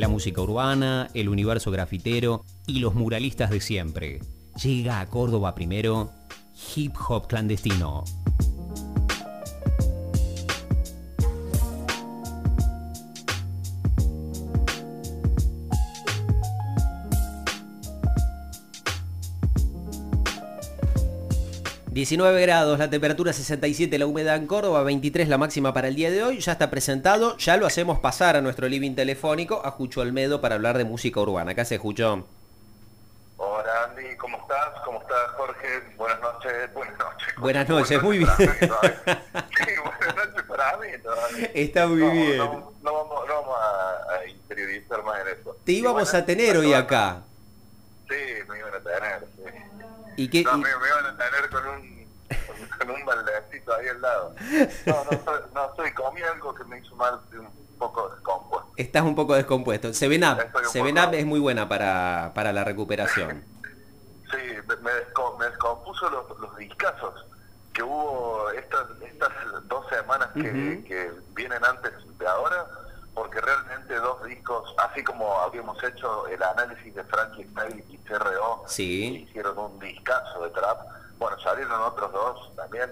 la música urbana, el universo grafitero y los muralistas de siempre. Llega a Córdoba primero Hip Hop Clandestino. 19 grados, la temperatura 67, la humedad en Córdoba, 23 la máxima para el día de hoy. Ya está presentado, ya lo hacemos pasar a nuestro living telefónico a Jucho Almedo para hablar de música urbana. ¿Qué hace Jucho? Hola Andy, ¿cómo estás? ¿Cómo estás Jorge? Buenas noches, buenas noches. Buenas noches, muy bien. sí, buenas noches para mí todavía. Está muy bien. No, vamos, no, vamos, a, interiorizar más en eso. Te íbamos a tener hoy acá. Sí, me iban a tener. ¿Y qué, no, Me, me, iban a tener con un, con un baldecito ahí al lado. No, no, soy, no soy, comí algo que me hizo mal un poco descompuesto. Estás un poco descompuesto. Seven Up, Seven Up es muy buena para, para la recuperación. sí, me, me, descompuso los, los discazos que hubo estas, estas dos semanas que, uh -huh. que vienen antes de ahora porque realmente dos discos, así como habíamos hecho el análisis de Frankie Style y CRO, sí. hicieron un discazo de trap, bueno, dos también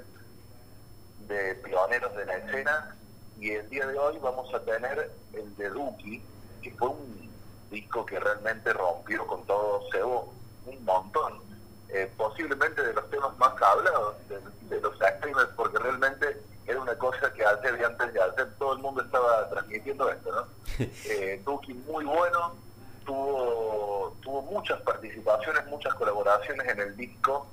de pioneros de la escena, y el día de hoy vamos a tener el de Duki, que fue un disco que realmente rompió con todo Sebo un montón, eh, posiblemente de los temas más hablados de, de los streamers, porque realmente era una cosa que ayer y antes de ayer todo el mundo estaba transmitiendo esto, ¿no? eh, Duki muy bueno, tuvo, tuvo muchas participaciones, muchas colaboraciones en el disco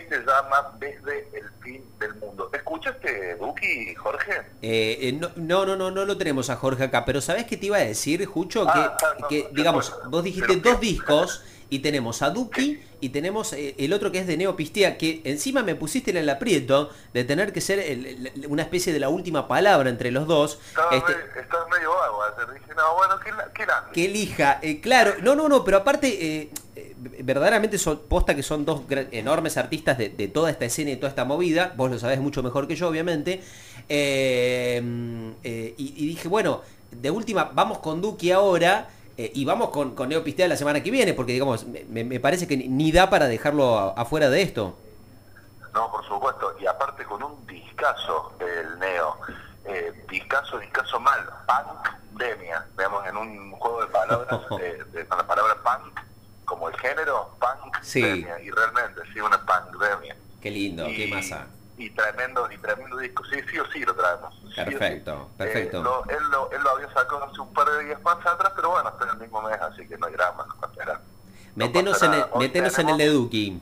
que se llama Desde el Fin del Mundo. ¿Escuchaste Duki, Jorge? Eh, eh, no, no, no, no, lo tenemos a Jorge acá, pero ¿sabés qué te iba a decir, Jucho? Ah, que, no, que no, digamos, vos dijiste dos que- discos y tenemos a Duki y tenemos eh, el otro que es de Neopistea, que encima me pusiste en el aprieto de tener que ser el- el- una especie de la última palabra entre los dos. Estaba, Este, me- estaba medio vago dije, no, bueno, ¿qué, la- qué era? que elija, eh, claro, no, no, no, pero aparte, eh, eh, verdaderamente son, posta que son dos enormes artistas de, de toda esta escena y toda esta movida, vos lo sabés mucho mejor que yo, obviamente, eh, eh, y, y dije, bueno, de última, vamos con Duki ahora, eh, y vamos con, con Neopistea la semana que viene, porque digamos, me, me parece que ni- da para dejarlo a- afuera de esto. No, por supuesto, y aparte con un discazo el Neo, eh, discazo, discazo mal, pandemia, veamos en un juego de palabras, de, con la palabra punk, como el género, punk, Sí. y realmente, sí, una pandemia. Qué lindo, y, qué masa. Y tremendo, y tremendo disco, sí, sí o sí lo traemos. sí. Perfecto, perfecto. Eh, lo- él, lo, él lo había sacado hace un par de días más atrás, pero bueno, está en el mismo mes, así que no hay drama, no pasará. No Metenos, en el, metenos en el de Duki.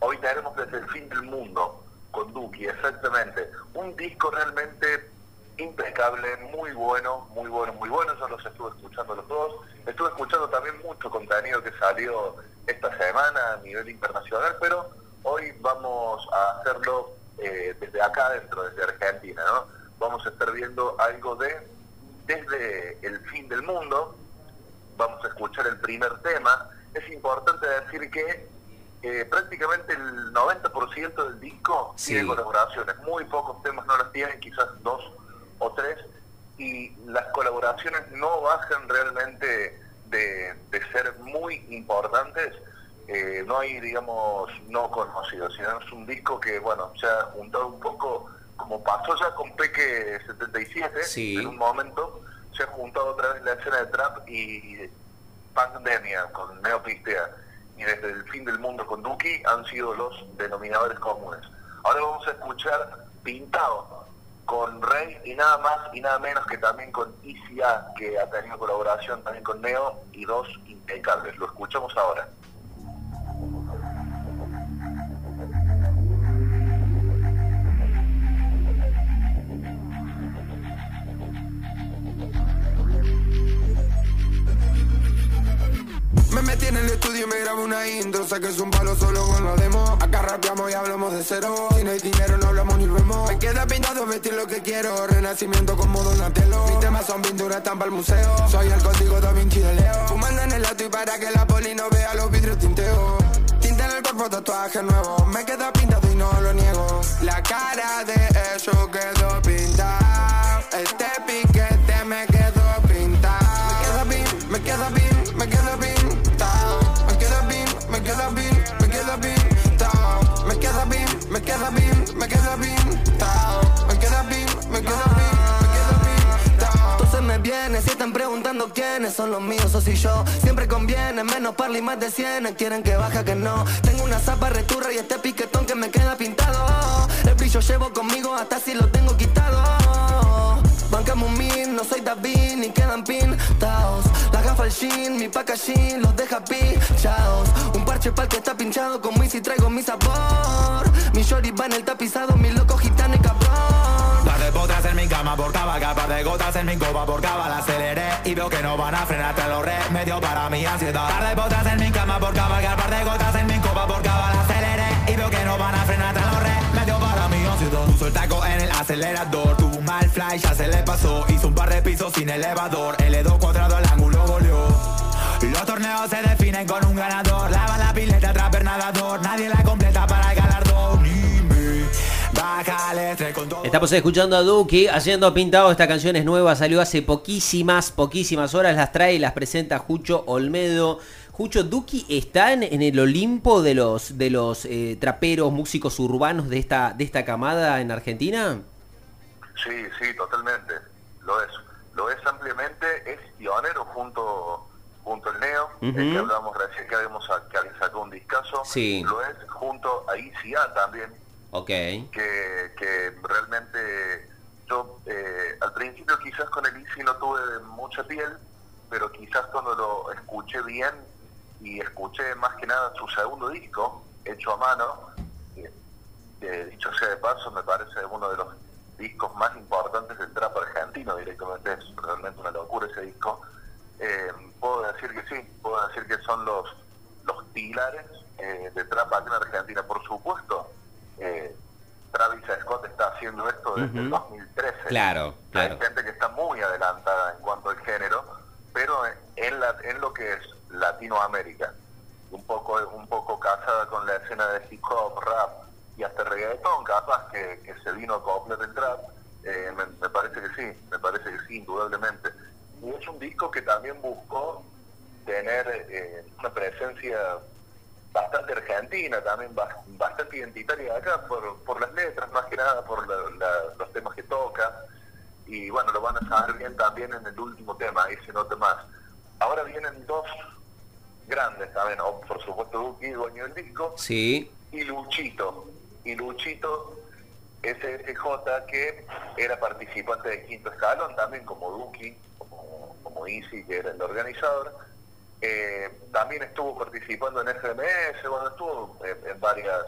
Hoy tenemos desde el fin del mundo con Duki, exactamente. Un disco realmente impecable, muy bueno, muy bueno, muy bueno. Yo los estuve escuchando los dos. Estuve escuchando también mucho contenido que salió esta semana a nivel internacional, pero hoy vamos a hacerlo eh, desde acá adentro, desde Argentina, ¿no? Vamos a estar viendo algo de desde el fin del mundo. Vamos a escuchar el primer tema. Es importante decir que eh, prácticamente el 90% del disco Sí. tiene colaboraciones. Muy pocos temas no las tienen, quizás dos o tres. Y las colaboraciones no bajan realmente de, de ser muy importantes. Eh, no hay, digamos, no conocidos, sino es un disco que, bueno, se ha juntado un poco, como pasó ya con Peque 77, Sí. en un momento, se ha juntado otra vez la escena de trap y pandemia con Neopistea y desde el fin del mundo con Duki han sido los denominadores comunes. Ahora vamos a escuchar Pintado con Rey y nada más y nada menos que también con ICA que ha tenido colaboración también con Neo y dos impecables. Lo escuchamos ahora. En el estudio y me grabo una intro Sé que es un palo solo con los demos Acá rapeamos y hablamos de cero. Si no hay dinero no hablamos ni vemos. Me queda pintado vestir lo que quiero. Renacimiento como Donatello. Mis temas son pinturas, están para el museo. Soy el código Da Vinci de Leo. Fumando en el auto y para que la poli no vea los vidrios tinteo. Tinta en el cuerpo, tatuaje nuevo. Me queda pintado y no lo niego. La cara de eso quedó pintado son los míos, o si yo. Siempre conviene, menos parla y más de 100. Quieren que baja que no. Tengo una zapa returra y este piquetón que me queda pintado. El brillo llevo conmigo hasta si lo tengo quitado. Bancamos un no soy David ni quedan pintados. La gafa al jean, mi packaging los deja pichados. Un parche pa'l que está pinchado con y traigo mi sabor. Mi shorty va en el tapizado, mi loco gitano por cada par de gotas en mi copa por cava la aceleré y veo que no van a frenar, te lo remedio para mi ansiedad. Par de botas en mi cama por cabalgar, par de gotas en mi copa por cava la aceleré y veo que no van a frenar, te lo remedio para mi ansiedad. Puso el en el acelerador, tuvo un mal fly, ya se le pasó, hizo un par de pisos sin elevador, L2 cuadrado al ángulo goleó. Los torneos se definen con un ganador, Estamos escuchando a Duki haciendo pintado. Esta canción es nueva, salió hace poquísimas, poquísimas horas. Las trae y las presenta Jucho Olmedo. Jucho, Duki está en, el Olimpo de los, de los eh, traperos, músicos urbanos de esta, de esta camada en Argentina. Sí, sí, totalmente. Lo es. Lo es ampliamente. Es pionero junto junto al Neo, que hablábamos recién que habíamos que había sacado un discazo. Lo es junto a ICA también, Que, que realmente yo eh, al principio quizás con el Easy no tuve mucha piel, pero quizás cuando lo escuché bien y escuché más que nada su segundo disco, hecho a mano, que dicho sea de paso, me parece uno de los discos más importantes del trap argentino directamente, es realmente una locura ese disco. Eh, puedo decir que sí, puedo decir que son los, los pilares eh, de trap aquí en Argentina, por supuesto eh, Travis Scott está haciendo esto desde el 2013. Claro, Hay gente que está muy adelantada en cuanto al género, pero en, la, en lo que es Latinoamérica, un poco un poco casada con la escena de hip hop, rap y hasta reggaetón, capaz que, que se vino a acoplar el trap, eh, me, parece que sí, me parece que sí, indudablemente. Y es un disco que también buscó tener eh, una presencia bastante argentina, también bastante identitaria acá por, por las letras, más que nada por los temas que toca. Y bueno, lo van a saber bien también en el último tema, ese nota más. Ahora vienen dos grandes también, por supuesto Duki, dueño del disco, sí. y Luchito. Y Luchito SSJ, que era participante de Quinto Escalón, también como Duki, como, como Easy, que era el organizador eh, también estuvo participando en FMS, bueno, estuvo en, varias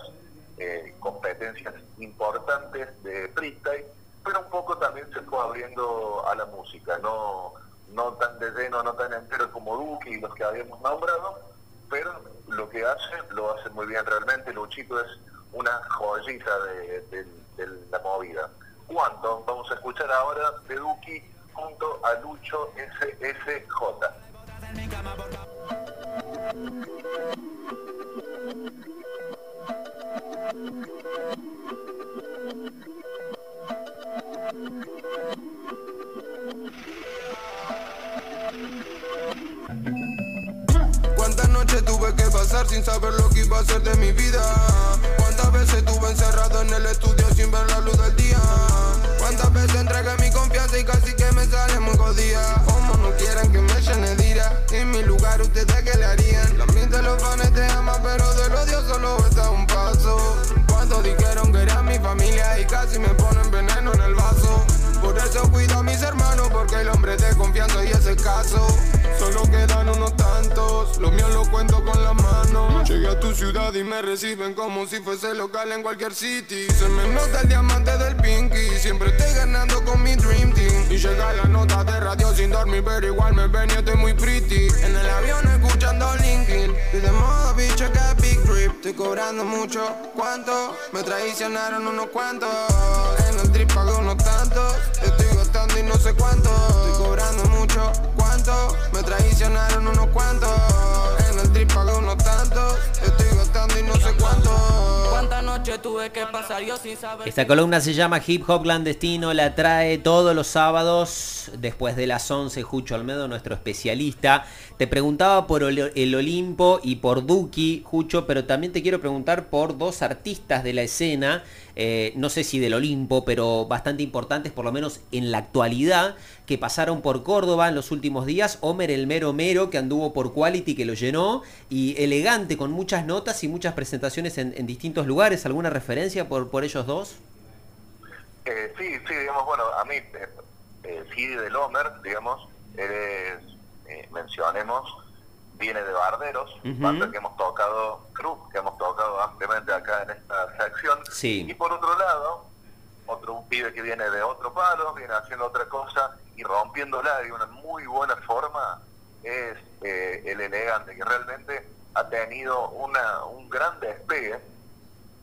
eh, competencias importantes de freestyle, pero un poco también se fue abriendo a la música, no, no tan de lleno, no tan entero como Duque y los que habíamos nombrado, pero lo que hace, lo hace muy bien realmente, Luchito es una joyita de, la movida. ¿Cuánto? Vamos a escuchar ahora de Duki junto a Lucho SSJ. Cuántas noches tuve que pasar sin saber lo que iba a ser de mi vida. Cuántas veces estuve encerrado en el estudio sin ver la luz del día. Cuántas veces entregué mi confianza y casi que me sale muy jodida. Como no quieren que me llene de En Solo quedan unos tantos, lo mío lo cuento con la mano. Llegué a tu ciudad y me reciben como si fuese local en cualquier city. Se me nota el diamante del pinky, siempre estoy ganando con mi dream team. Y llega la nota de radio sin dormir, pero igual me ven y estoy muy pretty. En el avión escuchando Linkin, y de modo bicho que Big Drip. Estoy cobrando mucho, ¿cuánto? Me traicionaron unos cuantos. En el trip pago unos tantos, y no sé cuánto. Estoy cobrando mucho, ¿cuánto? Me traicionaron unos cuantos. En el trip pagué unos tantos. Estoy gastando y no sé cuánto. ¿Cuántas noches tuve que pasar yo sin saber? Esta columna se llama Hip Hop Clandestino. La trae todos los sábados después de las 11. Jucho Almedo, nuestro especialista. Te preguntaba por el Olimpo y por Duki, Jucho, pero también te quiero preguntar por dos artistas de la escena eh, no sé si del Olimpo, pero bastante importantes, por lo menos en la actualidad, que pasaron por Córdoba en los últimos días. Homer el mero mero, que anduvo por Quality, que lo llenó, y elegante, con muchas notas y muchas presentaciones en, en distintos lugares. ¿Alguna referencia por, por ellos dos? Eh, sí, sí, digamos, bueno, a mí, eh, eh, sí, del Homer, digamos, eres, mencionemos, viene de Barderos, banda que hemos tocado, Cruz, que hemos tocado ampliamente acá en esta sección. Sí. Y por otro lado, otro un pibe que viene de otro palo, viene haciendo otra cosa y rompiéndola de una muy buena forma, es eh, el elegante, que realmente ha tenido una, un gran despegue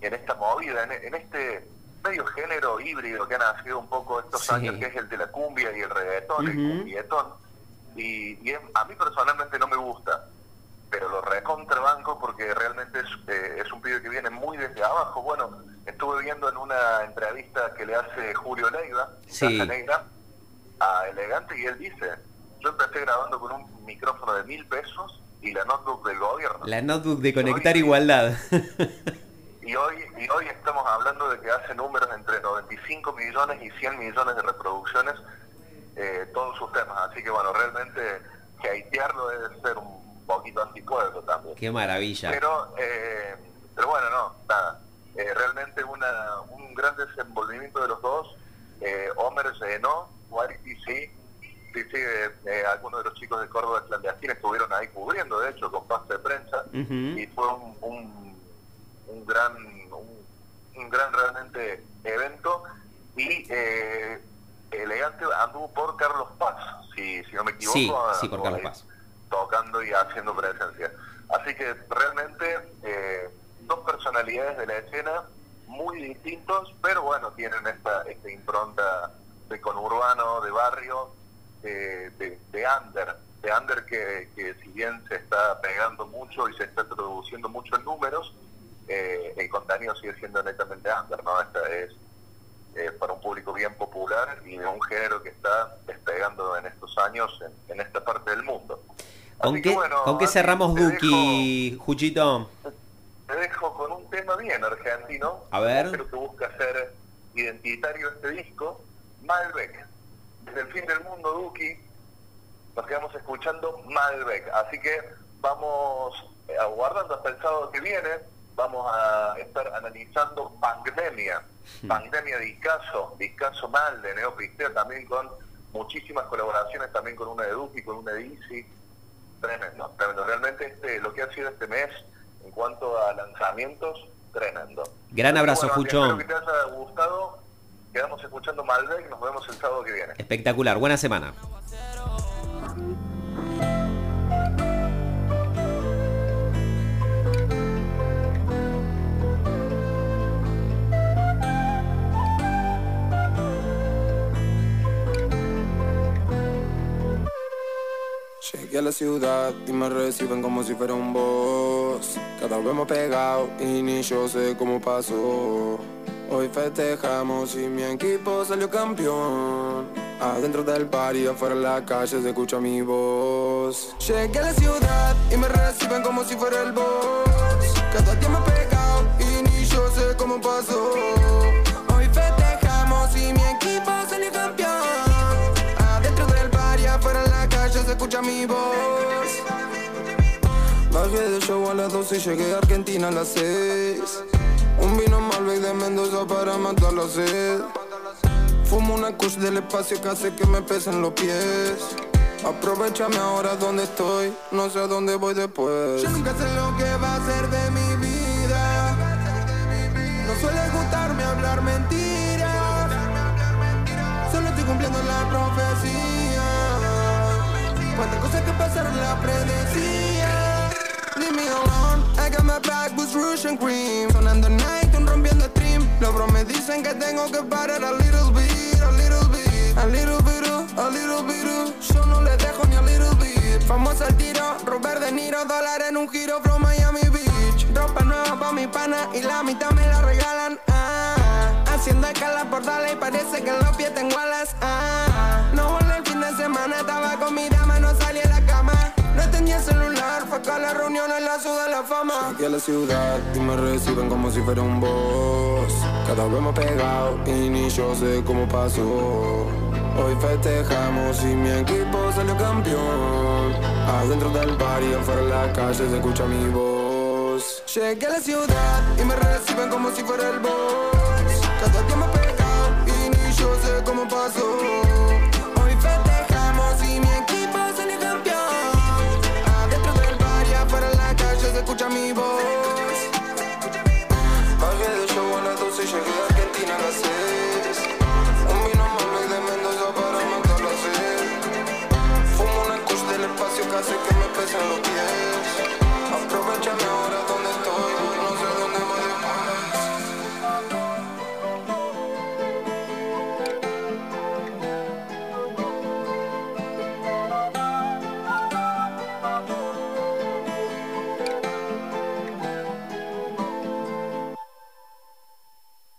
en esta movida, en, en este medio género híbrido que ha nacido un poco estos Sí. años, que es el de la cumbia y el reggaetón, el Ujú. cumbietón. Y, y es- a mí personalmente no me gusta, pero lo recontrabanco porque realmente es, eh, es un pibe que viene muy desde abajo. Bueno, estuve viendo en una entrevista que le hace Julio Leiva, Sí. A Elegante, y él dice, yo empecé grabando con un micrófono de mil pesos y la notebook del gobierno. La notebook de Conectar. Igualdad. Y hoy, y hoy estamos hablando de que hace números entre 95 millones y 100 millones de reproducciones eh, todos sus temas. Así que bueno, realmente que haitearlo debe ser un poquito antipueblo también. Qué maravilla. Pero, eh, pero bueno, no, nada. Eh, realmente una, un gran desenvolvimiento de los dos. Eh, Homer llenó, Warity sí. Sí, sí, eh, eh, algunos de los chicos de Córdoba clandestina estuvieron ahí cubriendo, de hecho, con pase de prensa. Y fue un, un, un gran, un, un gran realmente evento. Y eh, Elegante anduvo por Carlos Paz, si, si no me equivoco. Sí, sí, por Carlos Paz. Tocando y haciendo presencia. Así que realmente eh, dos personalidades de la escena muy distintos, pero bueno, tienen esta, esta impronta de conurbano, de barrio, de, de, de under, de under que, que si bien se está pegando mucho y se está introduciendo mucho en números, eh, el contenido sigue siendo netamente under, ¿no? Esta es eh, para un público bien popular y de un género que está despegando en estos años en esta parte del mundo. ¿Con qué, bueno, ¿con qué cerramos Duki, Juchito? te dejo con un tema bien argentino. A ver. Creo que busca ser identitario este disco. Malbec. Desde el fin del mundo, Duki, nos quedamos escuchando Malbec. Así que vamos eh, aguardando hasta el sábado que viene. Vamos a estar analizando Pandemia. Hmm. Pandemia de Icaso, de Icaso Mal, de Neopistea, también con muchísimas colaboraciones, también con una de Duki, con una de Easy. Tremendo, tremendo. Realmente este, lo que ha sido este mes en cuanto a lanzamientos, tremendo. Gran abrazo, Bueno. Espero que te haya gustado. Quedamos escuchando Malbec. Nos vemos el sábado que viene. Espectacular, buena semana. Llegué a la ciudad y me reciben como si fuera un boss. Cada vez más pegado y ni yo sé cómo pasó. Hoy festejamos y mi equipo salió campeón. Adentro del bar y afuera en la calle se escucha mi voz. Llegué a la ciudad y me reciben como si fuera el boss. Cada día más pegado y ni yo sé cómo pasó. Hoy festejamos y mi equipo salió campeón. Escucha mi voz. Bajé de show a las 12 y llegué a Argentina a las 6. Un vino Malbec de Mendoza para matar la sed. Fumo una kush del espacio que hace que me pesen los pies. Aprovechame ahora donde estoy, no sé a dónde voy después. Yo nunca sé lo que va a ser de mi Cuántas cosas que pasaron la predecía. Leave me alone, I got my back boots, rouge and cream. Sonando night, un rompiendo stream. Los bros me dicen que tengo que parar a little bit, a little bit, a little bit, a little bit. Yo no le dejo ni a little bit. Famoso al tiro, Robert De Niro, dólar en un giro from Miami Beach. Ropa nueva pa' mi pana y la mitad me la regalan. Ah, haciendo escala por dale y parece que en los pies tengo alas. Ah, semana, estaba con mi dama, no salí a la cama. No tenía celular, fue con toca la reunión en la ciudad de la fama. Llegué a la ciudad y me reciben como si fuera un boss. Cada vez más pegado y ni yo sé cómo pasó. Hoy festejamos y mi equipo salió campeón. Adentro del bar y afuera en la calle se escucha mi voz. Llegué a la ciudad y me reciben como si fuera el boss. Cada día más pegado y ni yo sé cómo pasó.